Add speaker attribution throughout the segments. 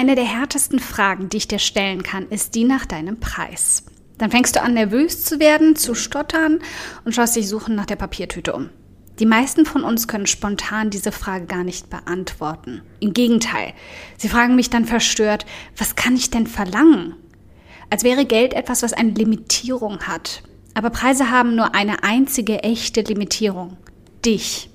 Speaker 1: Eine der härtesten Fragen, die ich dir stellen kann, ist die nach deinem Preis. Dann fängst du an, nervös zu werden, zu stottern und schaust dich suchen nach der Papiertüte um. Die meisten von uns können spontan diese Frage gar nicht beantworten. Im Gegenteil, sie fragen mich dann verstört, was kann ich denn verlangen? Als wäre Geld etwas, was eine Limitierung hat. Aber Preise haben nur eine einzige echte Limitierung. Dich.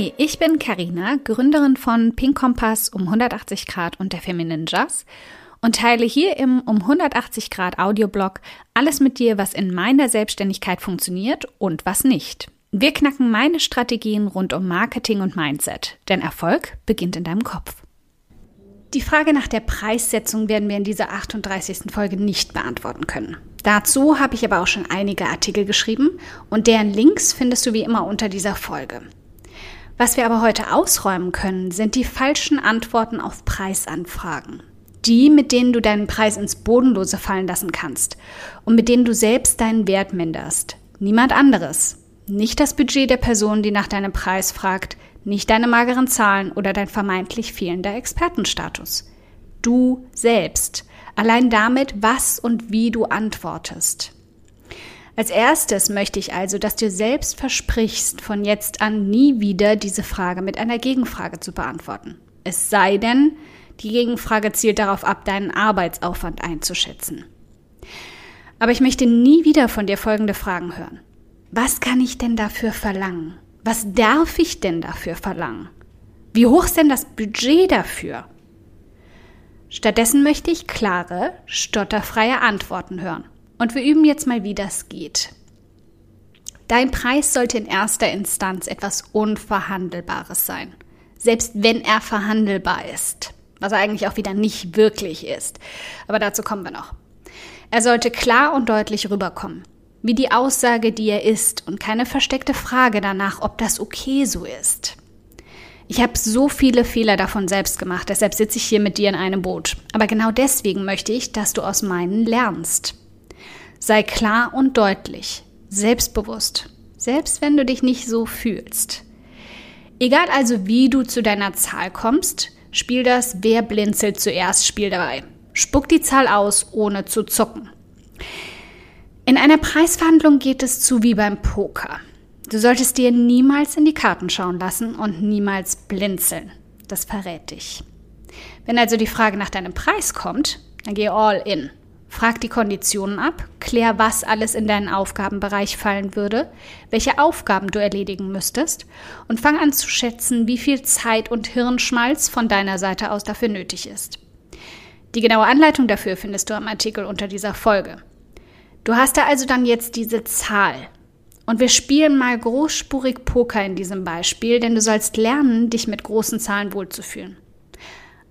Speaker 1: Hi, ich bin Karina, Gründerin von Pink Kompass um 180 Grad und der Feminine Jazz und teile hier im um 180 Grad Audioblog alles mit dir, was in meiner Selbstständigkeit funktioniert und was nicht. Wir knacken meine Strategien rund um Marketing und Mindset, denn Erfolg beginnt in deinem Kopf. Die Frage nach der Preissetzung werden wir in dieser 38. Folge nicht beantworten können. Dazu habe ich aber auch schon einige Artikel geschrieben und deren Links findest du wie immer unter dieser Folge. Was wir aber heute ausräumen können, sind die falschen Antworten auf Preisanfragen. Die, mit denen du deinen Preis ins Bodenlose fallen lassen kannst und mit denen du selbst deinen Wert minderst. Niemand anderes. Nicht das Budget der Person, die nach deinem Preis fragt, nicht deine mageren Zahlen oder dein vermeintlich fehlender Expertenstatus. Du selbst. Allein damit, was und wie du antwortest. Als erstes möchte ich also, dass du selbst versprichst, von jetzt an nie wieder diese Frage mit einer Gegenfrage zu beantworten. Es sei denn, die Gegenfrage zielt darauf ab, deinen Arbeitsaufwand einzuschätzen. Aber ich möchte nie wieder von dir folgende Fragen hören. Was kann ich denn dafür verlangen? Was darf ich denn dafür verlangen? Wie hoch ist denn das Budget dafür? Stattdessen möchte ich klare, stotterfreie Antworten hören. Und wir üben jetzt mal, wie das geht. Dein Preis sollte in erster Instanz etwas Unverhandelbares sein, selbst wenn er verhandelbar ist, was er eigentlich auch wieder nicht wirklich ist. Aber dazu kommen wir noch. Er sollte klar und deutlich rüberkommen, wie die Aussage, die er ist und keine versteckte Frage danach, ob das okay so ist. Ich habe so viele Fehler davon selbst gemacht, deshalb sitze ich hier mit dir in einem Boot. Aber genau deswegen möchte ich, dass du aus meinen lernst. Sei klar und deutlich, selbstbewusst, selbst wenn du dich nicht so fühlst. Egal also, wie du zu deiner Zahl kommst, spiel das Wer blinzelt zuerst Spiel dabei. Spuck die Zahl aus, ohne zu zucken. In einer Preisverhandlung geht es zu wie beim Poker. Du solltest dir niemals in die Karten schauen lassen und niemals blinzeln. Das verrät dich. Wenn also die Frage nach deinem Preis kommt, dann geh all in. Frag die Konditionen ab, klär, was alles in deinen Aufgabenbereich fallen würde, welche Aufgaben du erledigen müsstest und fang an zu schätzen, wie viel Zeit und Hirnschmalz von deiner Seite aus dafür nötig ist. Die genaue Anleitung dafür findest du am Artikel unter dieser Folge. Du hast da also dann jetzt diese Zahl. Und wir spielen mal großspurig Poker in diesem Beispiel, denn du sollst lernen, dich mit großen Zahlen wohlzufühlen.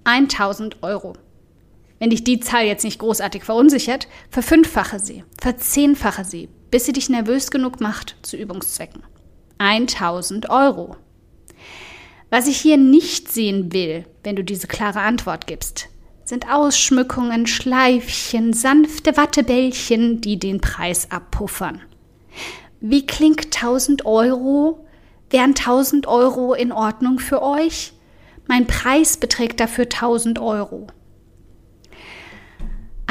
Speaker 1: 1000 Euro. Wenn dich die Zahl jetzt nicht großartig verunsichert, verfünffache sie, verzehnfache sie, bis sie dich nervös genug macht zu Übungszwecken. 1000 Euro. Was ich hier nicht sehen will, wenn du diese klare Antwort gibst, sind Ausschmückungen, Schleifchen, sanfte Wattebällchen, die den Preis abpuffern. Wie klingt 1000 Euro? Wären 1000 Euro in Ordnung für euch? Mein Preis beträgt dafür 1000 Euro.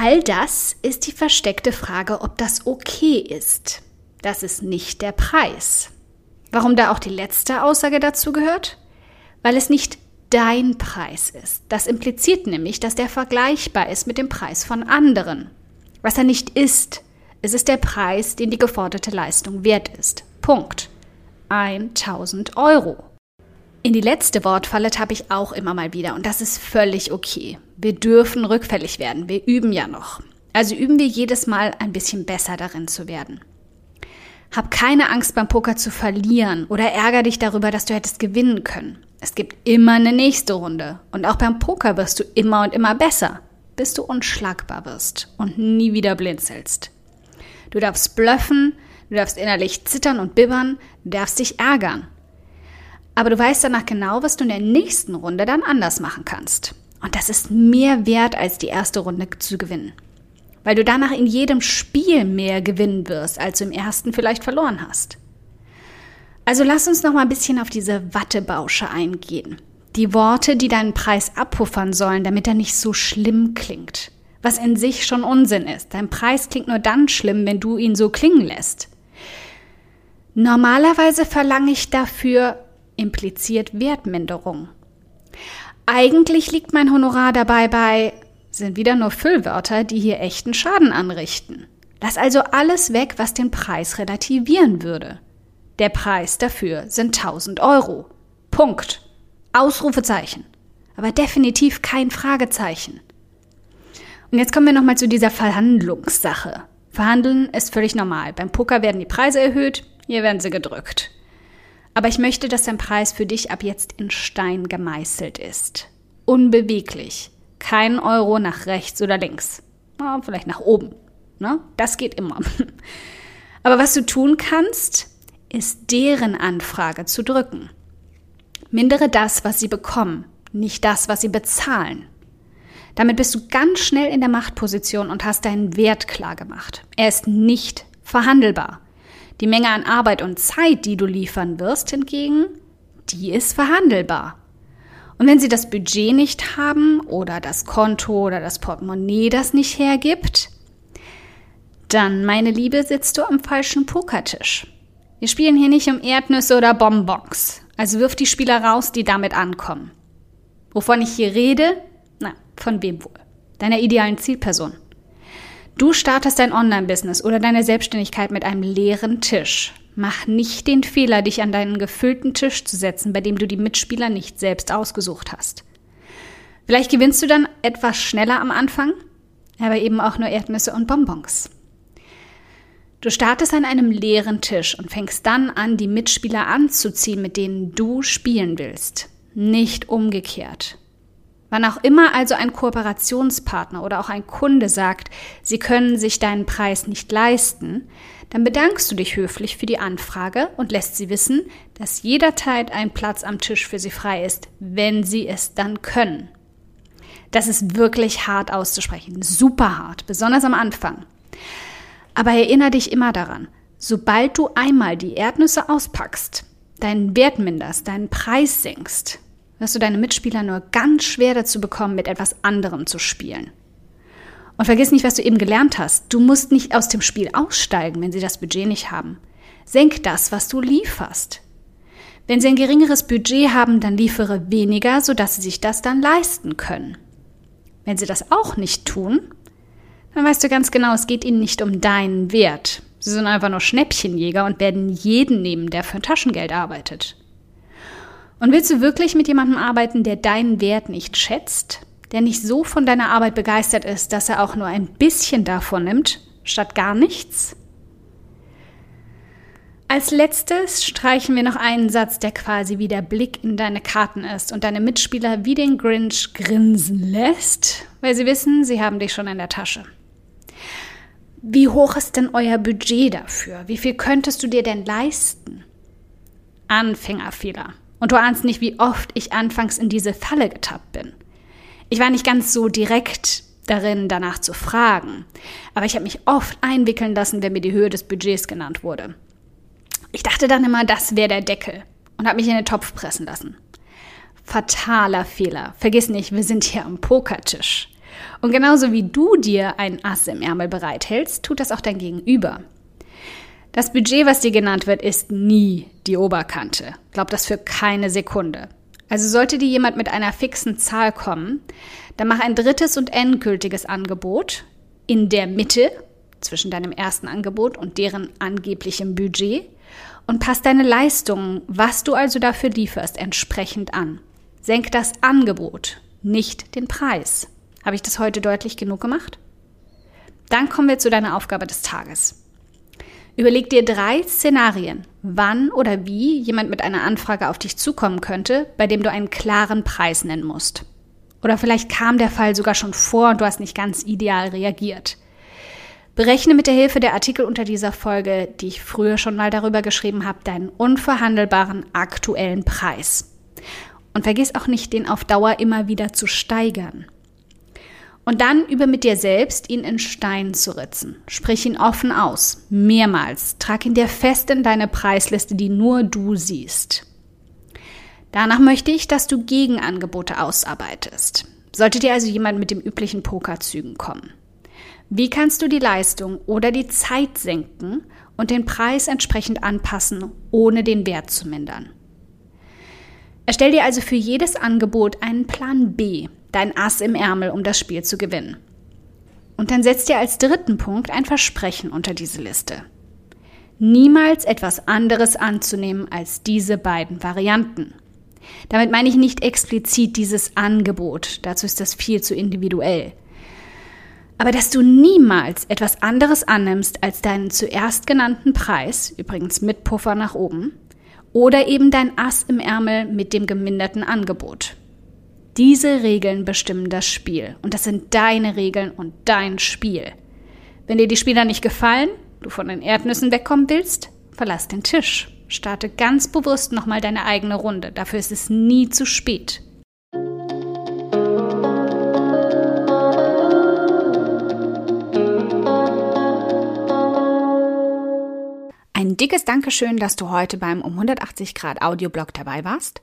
Speaker 1: All das ist die versteckte Frage, ob das okay ist. Das ist nicht der Preis. Warum da auch die letzte Aussage dazu gehört? Weil es nicht dein Preis ist. Das impliziert nämlich, dass der vergleichbar ist mit dem Preis von anderen. Was er nicht ist, es ist der Preis, den die geforderte Leistung wert ist. Punkt. 1000 Euro. In die letzte Wortfalle habe ich auch immer mal wieder und das ist völlig okay. Wir dürfen rückfällig werden, wir üben ja noch. Also üben wir jedes Mal ein bisschen besser darin zu werden. Hab keine Angst beim Poker zu verlieren oder ärger dich darüber, dass du hättest gewinnen können. Es gibt immer eine nächste Runde und auch beim Poker wirst du immer und immer besser, bis du unschlagbar wirst und nie wieder blinzelst. Du darfst bluffen, du darfst innerlich zittern und bibbern, du darfst dich ärgern aber du weißt danach genau, was du in der nächsten Runde dann anders machen kannst. Und das ist mehr wert, als die erste Runde zu gewinnen. Weil du danach in jedem Spiel mehr gewinnen wirst, als du im ersten vielleicht verloren hast. Also lass uns noch mal ein bisschen auf diese Wattebausche eingehen. Die Worte, die deinen Preis abpuffern sollen, damit er nicht so schlimm klingt. Was in sich schon Unsinn ist. Dein Preis klingt nur dann schlimm, wenn du ihn so klingen lässt. Normalerweise verlange ich dafür impliziert Wertminderung. Eigentlich liegt mein Honorar dabei bei, sind wieder nur Füllwörter, die hier echten Schaden anrichten. Lass also alles weg, was den Preis relativieren würde. Der Preis dafür sind 1000 Euro. Punkt. Ausrufezeichen. Aber definitiv kein Fragezeichen. Und jetzt kommen wir nochmal zu dieser Verhandlungssache. Verhandeln ist völlig normal. Beim Poker werden die Preise erhöht, hier werden sie gedrückt. Aber ich möchte, dass dein Preis für dich ab jetzt in Stein gemeißelt ist. Unbeweglich. Kein Euro nach rechts oder links. Ja, vielleicht nach oben. Ne? Das geht immer. Aber was du tun kannst, ist deren Anfrage zu drücken. Mindere das, was sie bekommen, nicht das, was sie bezahlen. Damit bist du ganz schnell in der Machtposition und hast deinen Wert klar gemacht. Er ist nicht verhandelbar. Die Menge an Arbeit und Zeit, die du liefern wirst, hingegen, die ist verhandelbar. Und wenn sie das Budget nicht haben oder das Konto oder das Portemonnaie das nicht hergibt, dann, meine Liebe, sitzt du am falschen Pokertisch. Wir spielen hier nicht um Erdnüsse oder Bonbons. Also wirf die Spieler raus, die damit ankommen. Wovon ich hier rede? Na, von wem wohl? Deiner idealen Zielperson. Du startest dein Online-Business oder deine Selbstständigkeit mit einem leeren Tisch. Mach nicht den Fehler, dich an deinen gefüllten Tisch zu setzen, bei dem du die Mitspieler nicht selbst ausgesucht hast. Vielleicht gewinnst du dann etwas schneller am Anfang, aber eben auch nur Erdnüsse und Bonbons. Du startest an einem leeren Tisch und fängst dann an, die Mitspieler anzuziehen, mit denen du spielen willst. Nicht umgekehrt. Wann auch immer also ein Kooperationspartner oder auch ein Kunde sagt, sie können sich deinen Preis nicht leisten, dann bedankst du dich höflich für die Anfrage und lässt sie wissen, dass jederzeit ein Platz am Tisch für sie frei ist, wenn sie es dann können. Das ist wirklich hart auszusprechen, super hart, besonders am Anfang. Aber erinnere dich immer daran, sobald du einmal die Erdnüsse auspackst, deinen Wert minderst, deinen Preis senkst, wirst du deine Mitspieler nur ganz schwer dazu bekommen, mit etwas anderem zu spielen. Und vergiss nicht, was du eben gelernt hast. Du musst nicht aus dem Spiel aussteigen, wenn sie das Budget nicht haben. Senk das, was du lieferst. Wenn sie ein geringeres Budget haben, dann liefere weniger, sodass sie sich das dann leisten können. Wenn sie das auch nicht tun, dann weißt du ganz genau, es geht ihnen nicht um deinen Wert. Sie sind einfach nur Schnäppchenjäger und werden jeden nehmen, der für ein Taschengeld arbeitet. Und willst du wirklich mit jemandem arbeiten, der deinen Wert nicht schätzt, der nicht so von deiner Arbeit begeistert ist, dass er auch nur ein bisschen davon nimmt, statt gar nichts? Als letztes streichen wir noch einen Satz, der quasi wie der Blick in deine Karten ist und deine Mitspieler wie den Grinch grinsen lässt, weil sie wissen, sie haben dich schon in der Tasche. Wie hoch ist denn euer Budget dafür? Wie viel könntest du dir denn leisten? Anfängerfehler. Und du ahnst nicht, wie oft ich anfangs in diese Falle getappt bin. Ich war nicht ganz so direkt darin, danach zu fragen, aber ich habe mich oft einwickeln lassen, wenn mir die Höhe des Budgets genannt wurde. Ich dachte dann immer, das wäre der Deckel und habe mich in den Topf pressen lassen. Fataler Fehler. Vergiss nicht, wir sind hier am Pokertisch. Und genauso wie du dir ein Ass im Ärmel bereithältst, tut das auch dein Gegenüber. Das Budget, was dir genannt wird, ist nie die Oberkante. Glaub das für keine Sekunde. Also sollte dir jemand mit einer fixen Zahl kommen, dann mach ein drittes und endgültiges Angebot in der Mitte zwischen deinem ersten Angebot und deren angeblichem Budget und passt deine Leistungen, was du also dafür lieferst, entsprechend an. Senk das Angebot, nicht den Preis. Habe ich das heute deutlich genug gemacht? Dann kommen wir zu deiner Aufgabe des Tages. Überleg dir drei Szenarien, wann oder wie jemand mit einer Anfrage auf dich zukommen könnte, bei dem du einen klaren Preis nennen musst. Oder vielleicht kam der Fall sogar schon vor und du hast nicht ganz ideal reagiert. Berechne mit der Hilfe der Artikel unter dieser Folge, die ich früher schon mal darüber geschrieben habe, deinen unverhandelbaren aktuellen Preis. Und vergiss auch nicht, den auf Dauer immer wieder zu steigern. Und dann übe mit dir selbst, ihn in Stein zu ritzen. Sprich ihn offen aus, mehrmals. Trag ihn dir fest in deine Preisliste, die nur du siehst. Danach möchte ich, dass du Gegenangebote ausarbeitest. Sollte dir also jemand mit dem üblichen Pokerzügen kommen. Wie kannst du die Leistung oder die Zeit senken und den Preis entsprechend anpassen, ohne den Wert zu mindern? Erstell dir also für jedes Angebot einen Plan B, dein Ass im Ärmel, um das Spiel zu gewinnen. Und dann setz dir als dritten Punkt ein Versprechen unter diese Liste. Niemals etwas anderes anzunehmen als diese beiden Varianten. Damit meine ich nicht explizit dieses Angebot, dazu ist das viel zu individuell. Aber dass du niemals etwas anderes annimmst als deinen zuerst genannten Preis, übrigens mit Puffer nach oben, oder eben dein Ass im Ärmel mit dem geminderten Angebot. Diese Regeln bestimmen das Spiel. Und das sind deine Regeln und dein Spiel. Wenn dir die Spieler nicht gefallen, du von den Erdnüssen wegkommen willst, verlass den Tisch. Starte ganz bewusst nochmal deine eigene Runde. Dafür ist es nie zu spät. Ein dickes Dankeschön, dass du heute beim um 180 Grad Audioblog dabei warst.